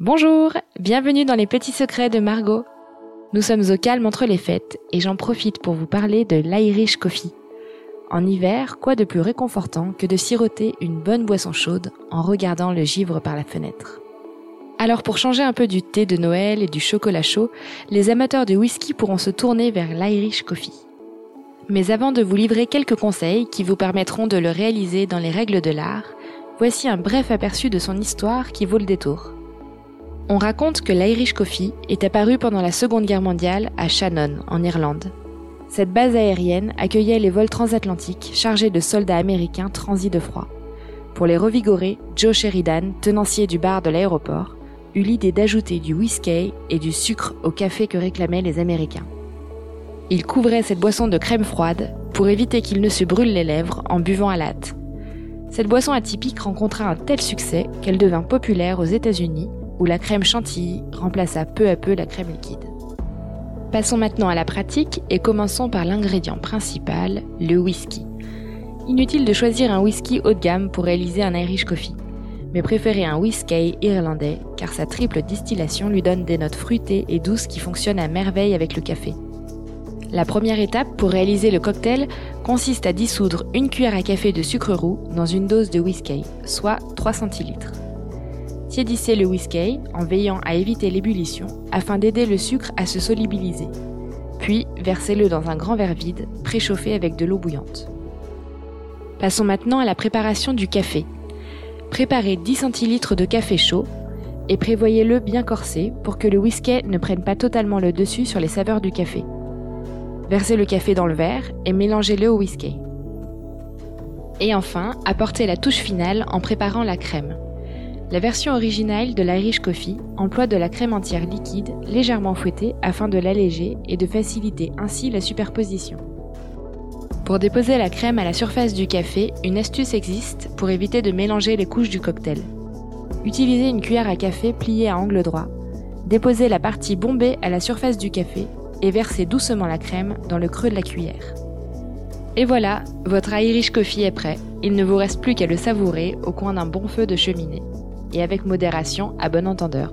Bonjour, bienvenue dans les petits secrets de Margot. Nous sommes au calme entre les fêtes et j'en profite pour vous parler de l'Irish Coffee. En hiver, quoi de plus réconfortant que de siroter une bonne boisson chaude en regardant le givre par la fenêtre? Alors pour changer un peu du thé de Noël et du chocolat chaud, les amateurs de whisky pourront se tourner vers l'Irish Coffee. Mais avant de vous livrer quelques conseils qui vous permettront de le réaliser dans les règles de l'art, voici un bref aperçu de son histoire qui vaut le détour. On raconte que l'Irish Coffee est apparu pendant la Seconde Guerre mondiale à Shannon, en Irlande. Cette base aérienne accueillait les vols transatlantiques chargés de soldats américains transis de froid. Pour les revigorer, Joe Sheridan, tenancier du bar de l'aéroport, eut l'idée d'ajouter du whisky et du sucre au café que réclamaient les Américains. Il couvrait cette boisson de crème froide pour éviter qu'il ne se brûle les lèvres en buvant à la Cette boisson atypique rencontra un tel succès qu'elle devint populaire aux États-Unis où la crème chantilly remplaça peu à peu la crème liquide. Passons maintenant à la pratique et commençons par l'ingrédient principal, le whisky. Inutile de choisir un whisky haut de gamme pour réaliser un Irish Coffee, mais préférez un whisky irlandais car sa triple distillation lui donne des notes fruitées et douces qui fonctionnent à merveille avec le café. La première étape pour réaliser le cocktail consiste à dissoudre une cuillère à café de sucre roux dans une dose de whisky, soit 3 centilitres. Tiédissez le whisky en veillant à éviter l'ébullition afin d'aider le sucre à se solubiliser. Puis versez-le dans un grand verre vide, préchauffé avec de l'eau bouillante. Passons maintenant à la préparation du café. Préparez 10 centilitres de café chaud et prévoyez-le bien corsé pour que le whisky ne prenne pas totalement le dessus sur les saveurs du café. Versez le café dans le verre et mélangez-le au whisky. Et enfin, apportez la touche finale en préparant la crème. La version originale de l'Irish Coffee emploie de la crème entière liquide légèrement fouettée afin de l'alléger et de faciliter ainsi la superposition. Pour déposer la crème à la surface du café, une astuce existe pour éviter de mélanger les couches du cocktail. Utilisez une cuillère à café pliée à angle droit. Déposez la partie bombée à la surface du café et versez doucement la crème dans le creux de la cuillère. Et voilà, votre Irish Coffee est prêt. Il ne vous reste plus qu'à le savourer au coin d'un bon feu de cheminée. Et avec modération à bon entendeur.